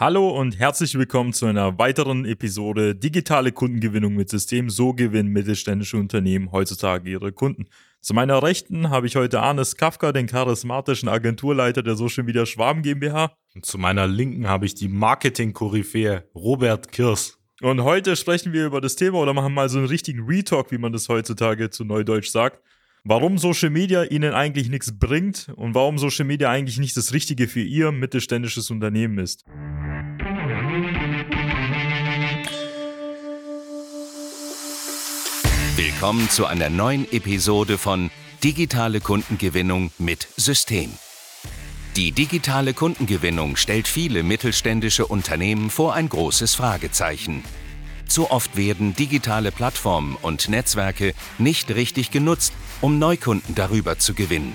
Hallo und herzlich willkommen zu einer weiteren Episode Digitale Kundengewinnung mit System. So gewinnen mittelständische Unternehmen heutzutage ihre Kunden. Zu meiner Rechten habe ich heute Arnes Kafka, den charismatischen Agenturleiter der Social Media Schwaben GmbH. Und zu meiner Linken habe ich die Marketing-Koryphäe Robert Kirs. Und heute sprechen wir über das Thema oder machen mal so einen richtigen Retalk, wie man das heutzutage zu Neudeutsch sagt. Warum Social Media Ihnen eigentlich nichts bringt und warum Social Media eigentlich nicht das Richtige für Ihr mittelständisches Unternehmen ist. Willkommen zu einer neuen Episode von Digitale Kundengewinnung mit System. Die digitale Kundengewinnung stellt viele mittelständische Unternehmen vor ein großes Fragezeichen. Zu oft werden digitale Plattformen und Netzwerke nicht richtig genutzt, um Neukunden darüber zu gewinnen.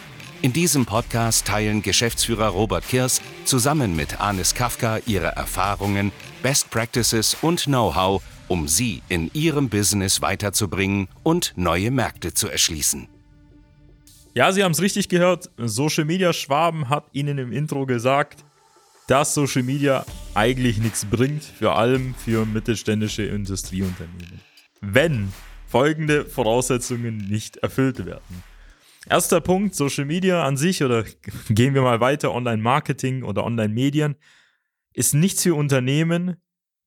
In diesem Podcast teilen Geschäftsführer Robert Kirs zusammen mit Anis Kafka ihre Erfahrungen, Best Practices und Know-how, um sie in ihrem Business weiterzubringen und neue Märkte zu erschließen. Ja, Sie haben es richtig gehört. Social Media Schwaben hat Ihnen im Intro gesagt, dass Social Media eigentlich nichts bringt, vor allem für mittelständische Industrieunternehmen. Wenn folgende Voraussetzungen nicht erfüllt werden. Erster Punkt, Social Media an sich oder gehen wir mal weiter, Online-Marketing oder Online-Medien ist nichts für Unternehmen,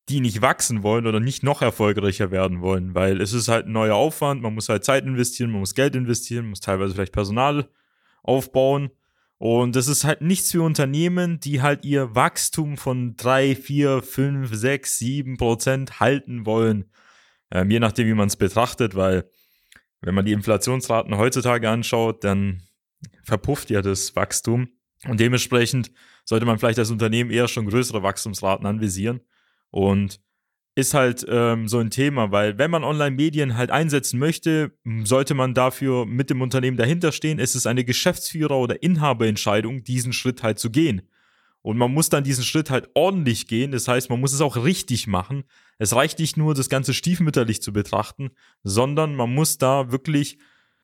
die nicht wachsen wollen oder nicht noch erfolgreicher werden wollen, weil es ist halt ein neuer Aufwand, man muss halt Zeit investieren, man muss Geld investieren, muss teilweise vielleicht Personal aufbauen. Und das ist halt nichts für Unternehmen, die halt ihr Wachstum von 3, 4, 5, 6, 7 Prozent halten wollen. Ähm, je nachdem, wie man es betrachtet, weil wenn man die Inflationsraten heutzutage anschaut, dann verpufft ja das Wachstum. Und dementsprechend sollte man vielleicht als Unternehmen eher schon größere Wachstumsraten anvisieren. Und ist halt ähm, so ein Thema, weil wenn man Online-Medien halt einsetzen möchte, sollte man dafür mit dem Unternehmen dahinter stehen. Es ist eine Geschäftsführer- oder Inhaberentscheidung, diesen Schritt halt zu gehen. Und man muss dann diesen Schritt halt ordentlich gehen. Das heißt, man muss es auch richtig machen. Es reicht nicht nur, das Ganze stiefmütterlich zu betrachten, sondern man muss da wirklich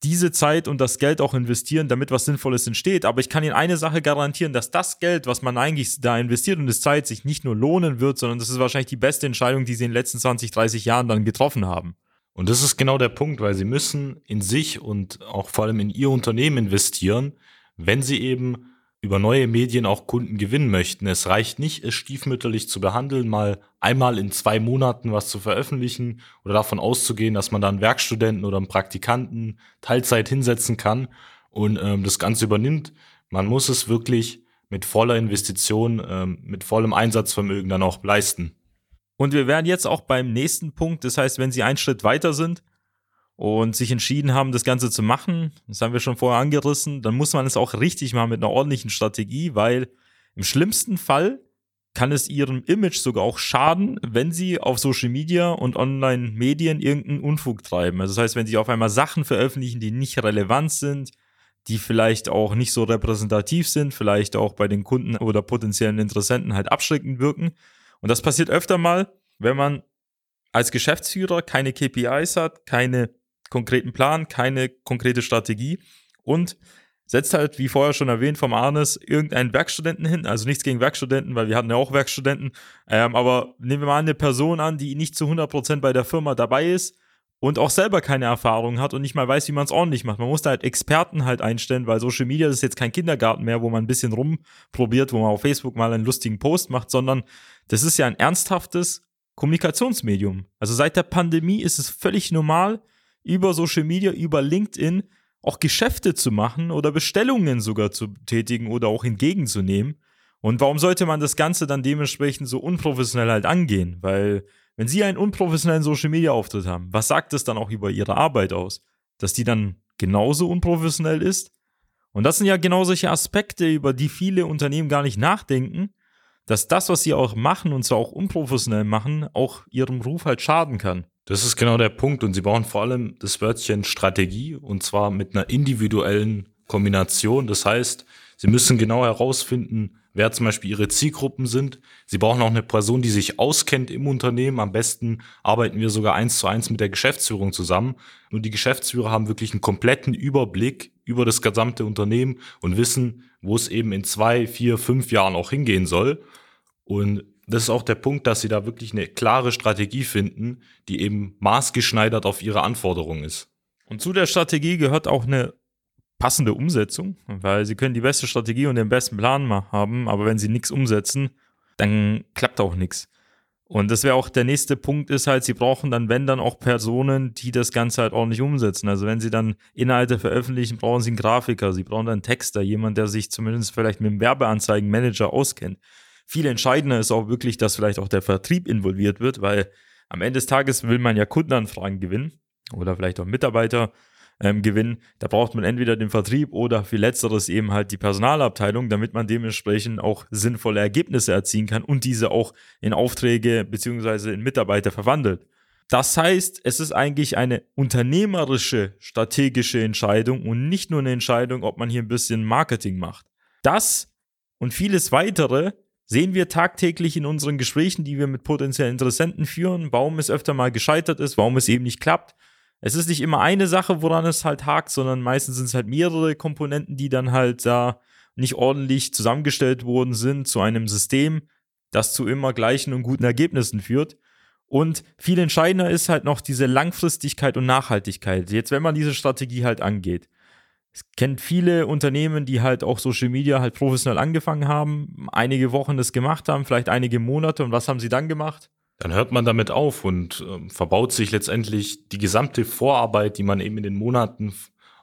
diese Zeit und das Geld auch investieren, damit was Sinnvolles entsteht. Aber ich kann Ihnen eine Sache garantieren, dass das Geld, was man eigentlich da investiert und das Zeit sich nicht nur lohnen wird, sondern das ist wahrscheinlich die beste Entscheidung, die Sie in den letzten 20, 30 Jahren dann getroffen haben. Und das ist genau der Punkt, weil Sie müssen in sich und auch vor allem in Ihr Unternehmen investieren, wenn Sie eben über neue Medien auch Kunden gewinnen möchten. Es reicht nicht, es stiefmütterlich zu behandeln, mal einmal in zwei Monaten was zu veröffentlichen oder davon auszugehen, dass man dann Werkstudenten oder einen Praktikanten Teilzeit hinsetzen kann und ähm, das Ganze übernimmt. Man muss es wirklich mit voller Investition, ähm, mit vollem Einsatzvermögen dann auch leisten. Und wir werden jetzt auch beim nächsten Punkt, das heißt, wenn Sie einen Schritt weiter sind, und sich entschieden haben, das Ganze zu machen, das haben wir schon vorher angerissen, dann muss man es auch richtig machen mit einer ordentlichen Strategie, weil im schlimmsten Fall kann es ihrem Image sogar auch schaden, wenn sie auf Social Media und Online-Medien irgendeinen Unfug treiben. Also das heißt, wenn sie auf einmal Sachen veröffentlichen, die nicht relevant sind, die vielleicht auch nicht so repräsentativ sind, vielleicht auch bei den Kunden oder potenziellen Interessenten halt abschreckend wirken. Und das passiert öfter mal, wenn man als Geschäftsführer keine KPIs hat, keine konkreten Plan, keine konkrete Strategie und setzt halt, wie vorher schon erwähnt vom Arnes, irgendeinen Werkstudenten hin. Also nichts gegen Werkstudenten, weil wir hatten ja auch Werkstudenten. Ähm, aber nehmen wir mal eine Person an, die nicht zu 100% bei der Firma dabei ist und auch selber keine Erfahrung hat und nicht mal weiß, wie man es ordentlich macht. Man muss da halt Experten halt einstellen, weil Social Media ist jetzt kein Kindergarten mehr, wo man ein bisschen rumprobiert, wo man auf Facebook mal einen lustigen Post macht, sondern das ist ja ein ernsthaftes Kommunikationsmedium. Also seit der Pandemie ist es völlig normal, über Social Media, über LinkedIn auch Geschäfte zu machen oder Bestellungen sogar zu tätigen oder auch entgegenzunehmen. Und warum sollte man das Ganze dann dementsprechend so unprofessionell halt angehen? Weil wenn Sie einen unprofessionellen Social Media Auftritt haben, was sagt das dann auch über Ihre Arbeit aus? Dass die dann genauso unprofessionell ist? Und das sind ja genau solche Aspekte, über die viele Unternehmen gar nicht nachdenken, dass das, was sie auch machen und zwar auch unprofessionell machen, auch ihrem Ruf halt schaden kann. Das ist genau der Punkt und sie brauchen vor allem das Wörtchen Strategie und zwar mit einer individuellen Kombination. Das heißt, sie müssen genau herausfinden, wer zum Beispiel ihre Zielgruppen sind. Sie brauchen auch eine Person, die sich auskennt im Unternehmen. Am besten arbeiten wir sogar eins zu eins mit der Geschäftsführung zusammen. Und die Geschäftsführer haben wirklich einen kompletten Überblick über das gesamte Unternehmen und wissen, wo es eben in zwei, vier, fünf Jahren auch hingehen soll. Und das ist auch der Punkt, dass sie da wirklich eine klare Strategie finden, die eben maßgeschneidert auf ihre Anforderungen ist. Und zu der Strategie gehört auch eine passende Umsetzung, weil sie können die beste Strategie und den besten Plan haben, aber wenn sie nichts umsetzen, dann klappt auch nichts. Und das wäre auch der nächste Punkt, ist halt, sie brauchen dann, wenn dann auch Personen, die das Ganze halt ordentlich umsetzen. Also wenn sie dann Inhalte veröffentlichen, brauchen sie einen Grafiker, sie brauchen einen Texter, jemand, der sich zumindest vielleicht mit dem Werbeanzeigenmanager auskennt. Viel entscheidender ist auch wirklich, dass vielleicht auch der Vertrieb involviert wird, weil am Ende des Tages will man ja Kundenanfragen gewinnen oder vielleicht auch Mitarbeiter ähm, gewinnen, da braucht man entweder den Vertrieb oder für letzteres eben halt die Personalabteilung, damit man dementsprechend auch sinnvolle Ergebnisse erzielen kann und diese auch in Aufträge beziehungsweise in Mitarbeiter verwandelt. Das heißt, es ist eigentlich eine unternehmerische, strategische Entscheidung und nicht nur eine Entscheidung, ob man hier ein bisschen Marketing macht. Das und vieles weitere sehen wir tagtäglich in unseren Gesprächen, die wir mit potenziellen Interessenten führen, warum es öfter mal gescheitert ist, warum es eben nicht klappt es ist nicht immer eine Sache, woran es halt hakt, sondern meistens sind es halt mehrere Komponenten, die dann halt da nicht ordentlich zusammengestellt worden sind zu einem System, das zu immer gleichen und guten Ergebnissen führt. Und viel entscheidender ist halt noch diese Langfristigkeit und Nachhaltigkeit. Jetzt, wenn man diese Strategie halt angeht. Kennt viele Unternehmen, die halt auch Social Media halt professionell angefangen haben, einige Wochen das gemacht haben, vielleicht einige Monate. Und was haben sie dann gemacht? dann hört man damit auf und äh, verbaut sich letztendlich die gesamte Vorarbeit, die man eben in den Monaten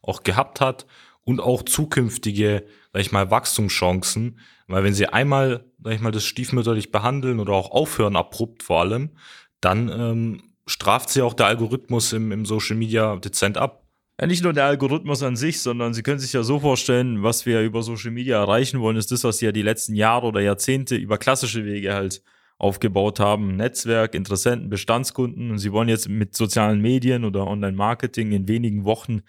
auch gehabt hat und auch zukünftige, sag ich mal, Wachstumschancen, weil wenn sie einmal, sag ich mal, das stiefmütterlich behandeln oder auch aufhören abrupt vor allem, dann ähm, straft sie auch der Algorithmus im, im Social Media dezent ab. Ja, nicht nur der Algorithmus an sich, sondern Sie können sich ja so vorstellen, was wir über Social Media erreichen wollen, ist das, was Sie ja die letzten Jahre oder Jahrzehnte über klassische Wege halt aufgebaut haben, Netzwerk, Interessenten, Bestandskunden und sie wollen jetzt mit sozialen Medien oder Online-Marketing in wenigen Wochen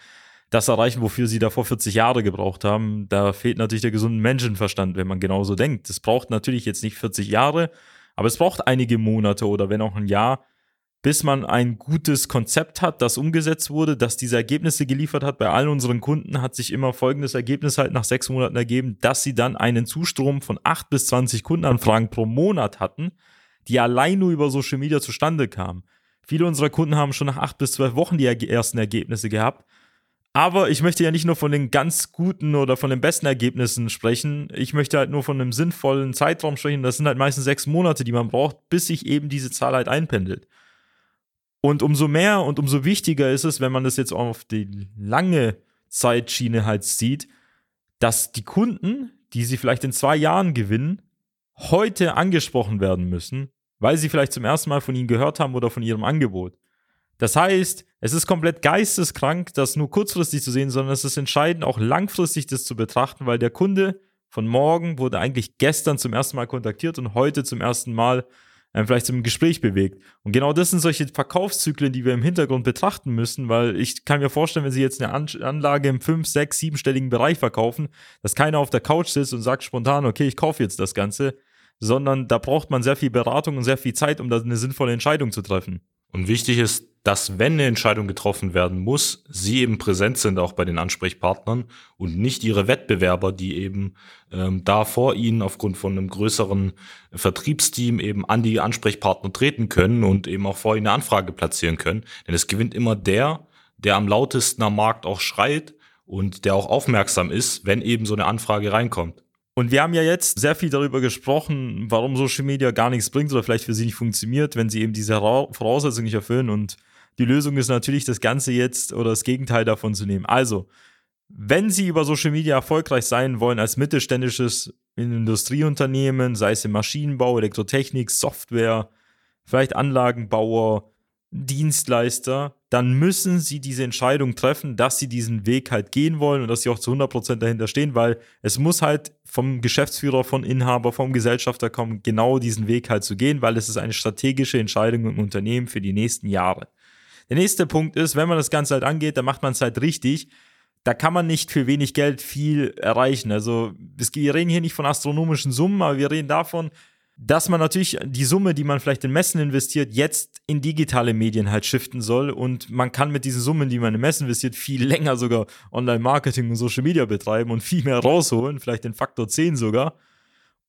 das erreichen, wofür sie davor 40 Jahre gebraucht haben. Da fehlt natürlich der gesunde Menschenverstand, wenn man genauso denkt. Es braucht natürlich jetzt nicht 40 Jahre, aber es braucht einige Monate oder wenn auch ein Jahr, bis man ein gutes Konzept hat, das umgesetzt wurde, das diese Ergebnisse geliefert hat. Bei allen unseren Kunden hat sich immer folgendes Ergebnis halt nach sechs Monaten ergeben, dass sie dann einen Zustrom von acht bis zwanzig Kundenanfragen pro Monat hatten, die allein nur über Social Media zustande kamen. Viele unserer Kunden haben schon nach acht bis zwölf Wochen die ersten Ergebnisse gehabt. Aber ich möchte ja nicht nur von den ganz guten oder von den besten Ergebnissen sprechen. Ich möchte halt nur von einem sinnvollen Zeitraum sprechen. Das sind halt meistens sechs Monate, die man braucht, bis sich eben diese Zahl halt einpendelt. Und umso mehr und umso wichtiger ist es, wenn man das jetzt auf die lange Zeitschiene halt sieht, dass die Kunden, die sie vielleicht in zwei Jahren gewinnen, heute angesprochen werden müssen, weil sie vielleicht zum ersten Mal von ihnen gehört haben oder von ihrem Angebot. Das heißt, es ist komplett geisteskrank, das nur kurzfristig zu sehen, sondern es ist entscheidend, auch langfristig das zu betrachten, weil der Kunde von morgen wurde eigentlich gestern zum ersten Mal kontaktiert und heute zum ersten Mal ähm, vielleicht zum Gespräch bewegt. Und genau das sind solche Verkaufszyklen, die wir im Hintergrund betrachten müssen, weil ich kann mir vorstellen, wenn Sie jetzt eine An Anlage im 5, 6, 7-stelligen Bereich verkaufen, dass keiner auf der Couch sitzt und sagt spontan, okay, ich kaufe jetzt das Ganze, sondern da braucht man sehr viel Beratung und sehr viel Zeit, um da eine sinnvolle Entscheidung zu treffen. Und wichtig ist, dass wenn eine Entscheidung getroffen werden muss, sie eben präsent sind auch bei den Ansprechpartnern und nicht ihre Wettbewerber, die eben ähm, da vor ihnen aufgrund von einem größeren Vertriebsteam eben an die Ansprechpartner treten können und eben auch vor ihnen eine Anfrage platzieren können. Denn es gewinnt immer der, der am lautesten am Markt auch schreit und der auch aufmerksam ist, wenn eben so eine Anfrage reinkommt. Und wir haben ja jetzt sehr viel darüber gesprochen, warum Social Media gar nichts bringt oder vielleicht für sie nicht funktioniert, wenn sie eben diese Voraussetzungen nicht erfüllen. Und die Lösung ist natürlich, das Ganze jetzt oder das Gegenteil davon zu nehmen. Also, wenn Sie über Social Media erfolgreich sein wollen als mittelständisches Industrieunternehmen, sei es im Maschinenbau, Elektrotechnik, Software, vielleicht Anlagenbauer, Dienstleister, dann müssen sie diese Entscheidung treffen, dass sie diesen Weg halt gehen wollen und dass sie auch zu 100% dahinter stehen, weil es muss halt vom Geschäftsführer, vom Inhaber, vom Gesellschafter kommen, genau diesen Weg halt zu gehen, weil es ist eine strategische Entscheidung im Unternehmen für die nächsten Jahre. Der nächste Punkt ist, wenn man das Ganze halt angeht, dann macht man es halt richtig. Da kann man nicht für wenig Geld viel erreichen. Also wir reden hier nicht von astronomischen Summen, aber wir reden davon, dass man natürlich die Summe, die man vielleicht in Messen investiert, jetzt in digitale Medien halt shiften soll. Und man kann mit diesen Summen, die man in Messen investiert, viel länger sogar Online-Marketing und Social Media betreiben und viel mehr rausholen, vielleicht den Faktor 10 sogar.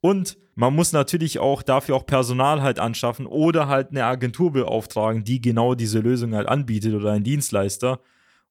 Und man muss natürlich auch dafür auch Personal halt anschaffen oder halt eine Agentur beauftragen, die genau diese Lösung halt anbietet oder einen Dienstleister.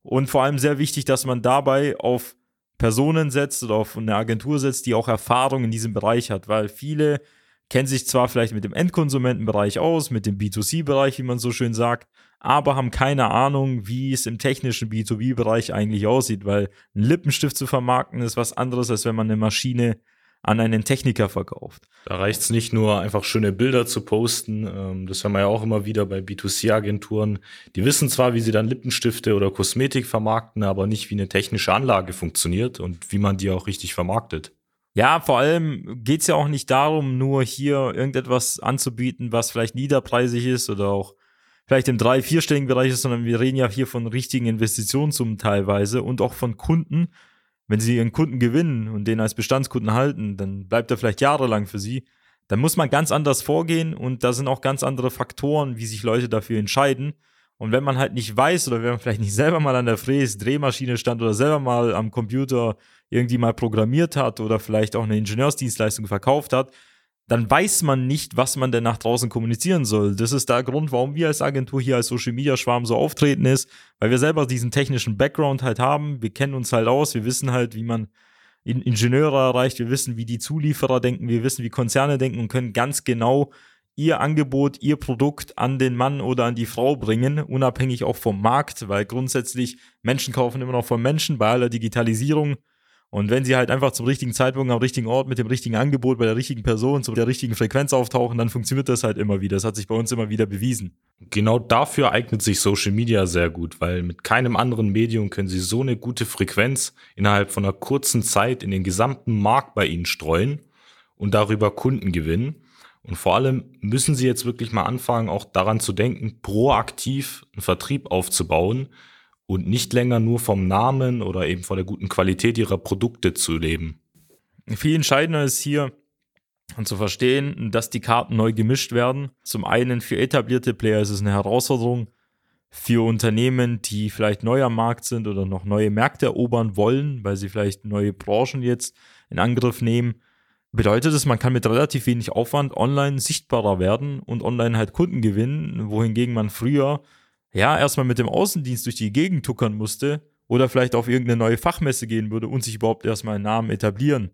Und vor allem sehr wichtig, dass man dabei auf Personen setzt oder auf eine Agentur setzt, die auch Erfahrung in diesem Bereich hat, weil viele kennen sich zwar vielleicht mit dem Endkonsumentenbereich aus, mit dem B2C-Bereich, wie man so schön sagt, aber haben keine Ahnung, wie es im technischen B2B-Bereich eigentlich aussieht, weil ein Lippenstift zu vermarkten ist was anderes, als wenn man eine Maschine an einen Techniker verkauft. Da reicht es nicht nur, einfach schöne Bilder zu posten. Ähm, das haben wir ja auch immer wieder bei B2C-Agenturen. Die wissen zwar, wie sie dann Lippenstifte oder Kosmetik vermarkten, aber nicht, wie eine technische Anlage funktioniert und wie man die auch richtig vermarktet. Ja, vor allem geht es ja auch nicht darum, nur hier irgendetwas anzubieten, was vielleicht niederpreisig ist oder auch vielleicht im drei-, vierstelligen Bereich ist, sondern wir reden ja hier von richtigen Investitionssummen teilweise und auch von Kunden. Wenn sie ihren Kunden gewinnen und den als Bestandskunden halten, dann bleibt er vielleicht jahrelang für sie. Dann muss man ganz anders vorgehen und da sind auch ganz andere Faktoren, wie sich Leute dafür entscheiden. Und wenn man halt nicht weiß oder wenn man vielleicht nicht selber mal an der Fräs Drehmaschine stand oder selber mal am Computer irgendwie mal programmiert hat oder vielleicht auch eine Ingenieursdienstleistung verkauft hat, dann weiß man nicht, was man denn nach draußen kommunizieren soll. Das ist der Grund, warum wir als Agentur hier als Social Media Schwarm so auftreten ist, weil wir selber diesen technischen Background halt haben. Wir kennen uns halt aus, wir wissen halt, wie man Ingenieure erreicht, wir wissen, wie die Zulieferer denken, wir wissen, wie Konzerne denken und können ganz genau ihr Angebot, ihr Produkt an den Mann oder an die Frau bringen, unabhängig auch vom Markt, weil grundsätzlich Menschen kaufen immer noch von Menschen bei aller Digitalisierung. Und wenn sie halt einfach zum richtigen Zeitpunkt am richtigen Ort mit dem richtigen Angebot bei der richtigen Person zu der richtigen Frequenz auftauchen, dann funktioniert das halt immer wieder. Das hat sich bei uns immer wieder bewiesen. Genau dafür eignet sich Social Media sehr gut, weil mit keinem anderen Medium können sie so eine gute Frequenz innerhalb von einer kurzen Zeit in den gesamten Markt bei ihnen streuen und darüber Kunden gewinnen. Und vor allem müssen Sie jetzt wirklich mal anfangen, auch daran zu denken, proaktiv einen Vertrieb aufzubauen und nicht länger nur vom Namen oder eben von der guten Qualität Ihrer Produkte zu leben. Viel entscheidender ist hier, zu verstehen, dass die Karten neu gemischt werden. Zum einen für etablierte Player ist es eine Herausforderung. Für Unternehmen, die vielleicht neu am Markt sind oder noch neue Märkte erobern wollen, weil sie vielleicht neue Branchen jetzt in Angriff nehmen, bedeutet es, man kann mit relativ wenig Aufwand online sichtbarer werden und online halt Kunden gewinnen, wohingegen man früher ja erstmal mit dem Außendienst durch die Gegend tuckern musste oder vielleicht auf irgendeine neue Fachmesse gehen würde und sich überhaupt erstmal einen Namen etablieren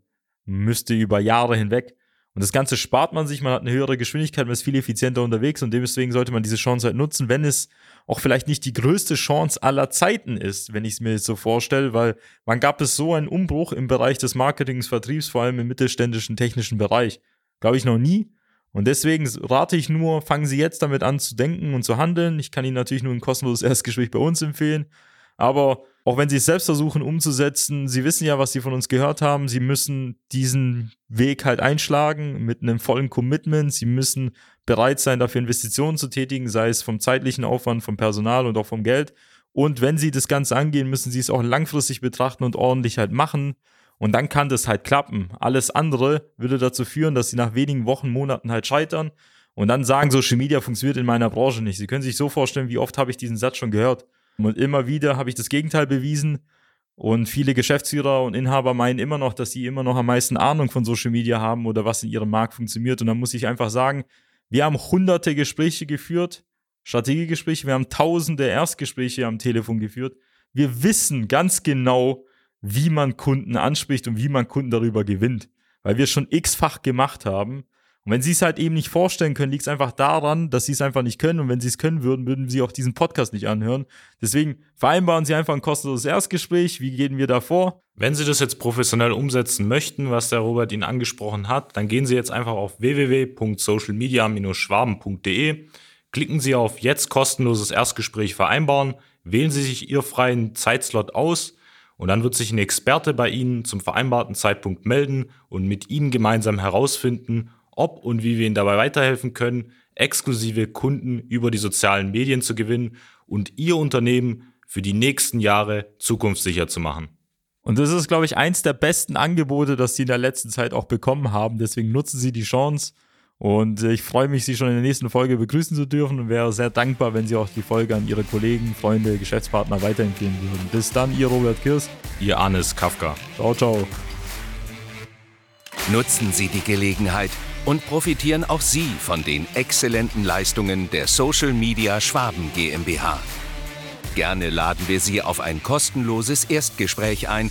müsste über Jahre hinweg. Und das Ganze spart man sich, man hat eine höhere Geschwindigkeit, man ist viel effizienter unterwegs und deswegen sollte man diese Chance halt nutzen, wenn es auch vielleicht nicht die größte Chance aller Zeiten ist, wenn ich es mir jetzt so vorstelle, weil wann gab es so einen Umbruch im Bereich des Marketings, Vertriebs, vor allem im mittelständischen technischen Bereich? Glaube ich noch nie. Und deswegen rate ich nur, fangen Sie jetzt damit an zu denken und zu handeln. Ich kann Ihnen natürlich nur ein kostenloses Erstgespräch bei uns empfehlen. Aber auch wenn sie es selbst versuchen umzusetzen, sie wissen ja, was sie von uns gehört haben. Sie müssen diesen Weg halt einschlagen mit einem vollen Commitment. Sie müssen bereit sein, dafür Investitionen zu tätigen, sei es vom zeitlichen Aufwand, vom Personal und auch vom Geld. Und wenn sie das Ganze angehen, müssen sie es auch langfristig betrachten und ordentlich halt machen. Und dann kann das halt klappen. Alles andere würde dazu führen, dass sie nach wenigen Wochen, Monaten halt scheitern und dann sagen, Social Media funktioniert in meiner Branche nicht. Sie können sich so vorstellen, wie oft habe ich diesen Satz schon gehört. Und immer wieder habe ich das Gegenteil bewiesen. Und viele Geschäftsführer und Inhaber meinen immer noch, dass sie immer noch am meisten Ahnung von Social Media haben oder was in ihrem Markt funktioniert. Und dann muss ich einfach sagen, wir haben hunderte Gespräche geführt, Strategiegespräche, wir haben tausende Erstgespräche am Telefon geführt. Wir wissen ganz genau, wie man Kunden anspricht und wie man Kunden darüber gewinnt, weil wir es schon x-fach gemacht haben. Und wenn sie es halt eben nicht vorstellen können, liegt es einfach daran, dass sie es einfach nicht können. Und wenn sie es können würden, würden sie auch diesen Podcast nicht anhören. Deswegen vereinbaren sie einfach ein kostenloses Erstgespräch. Wie gehen wir da vor? Wenn Sie das jetzt professionell umsetzen möchten, was der Robert Ihnen angesprochen hat, dann gehen Sie jetzt einfach auf www.socialmedia-schwaben.de, Klicken Sie auf Jetzt kostenloses Erstgespräch vereinbaren, wählen Sie sich Ihr freien Zeitslot aus und dann wird sich ein Experte bei Ihnen zum vereinbarten Zeitpunkt melden und mit Ihnen gemeinsam herausfinden, ob und wie wir Ihnen dabei weiterhelfen können, exklusive Kunden über die sozialen Medien zu gewinnen und Ihr Unternehmen für die nächsten Jahre zukunftssicher zu machen. Und das ist, glaube ich, eins der besten Angebote, das Sie in der letzten Zeit auch bekommen haben. Deswegen nutzen Sie die Chance. Und ich freue mich, Sie schon in der nächsten Folge begrüßen zu dürfen und wäre sehr dankbar, wenn Sie auch die Folge an Ihre Kollegen, Freunde, Geschäftspartner weiterempfehlen würden. Bis dann, Ihr Robert Kirst. Ihr Anis Kafka. Ciao, ciao. Nutzen Sie die Gelegenheit und profitieren auch Sie von den exzellenten Leistungen der Social Media Schwaben GmbH. Gerne laden wir Sie auf ein kostenloses Erstgespräch ein,